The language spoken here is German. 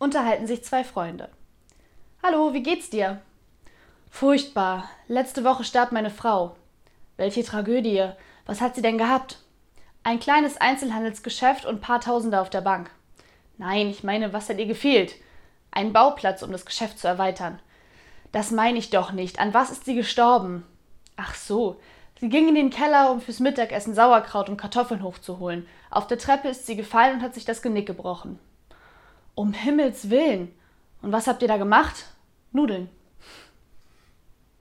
unterhalten sich zwei Freunde. Hallo, wie geht's dir? Furchtbar. Letzte Woche starb meine Frau. Welche Tragödie. Was hat sie denn gehabt? Ein kleines Einzelhandelsgeschäft und paar Tausende auf der Bank. Nein, ich meine, was hat ihr gefehlt? Ein Bauplatz, um das Geschäft zu erweitern. Das meine ich doch nicht. An was ist sie gestorben? Ach so. Sie ging in den Keller, um fürs Mittagessen Sauerkraut und Kartoffeln hochzuholen. Auf der Treppe ist sie gefallen und hat sich das Genick gebrochen. Um Himmels willen. Und was habt ihr da gemacht? Nudeln.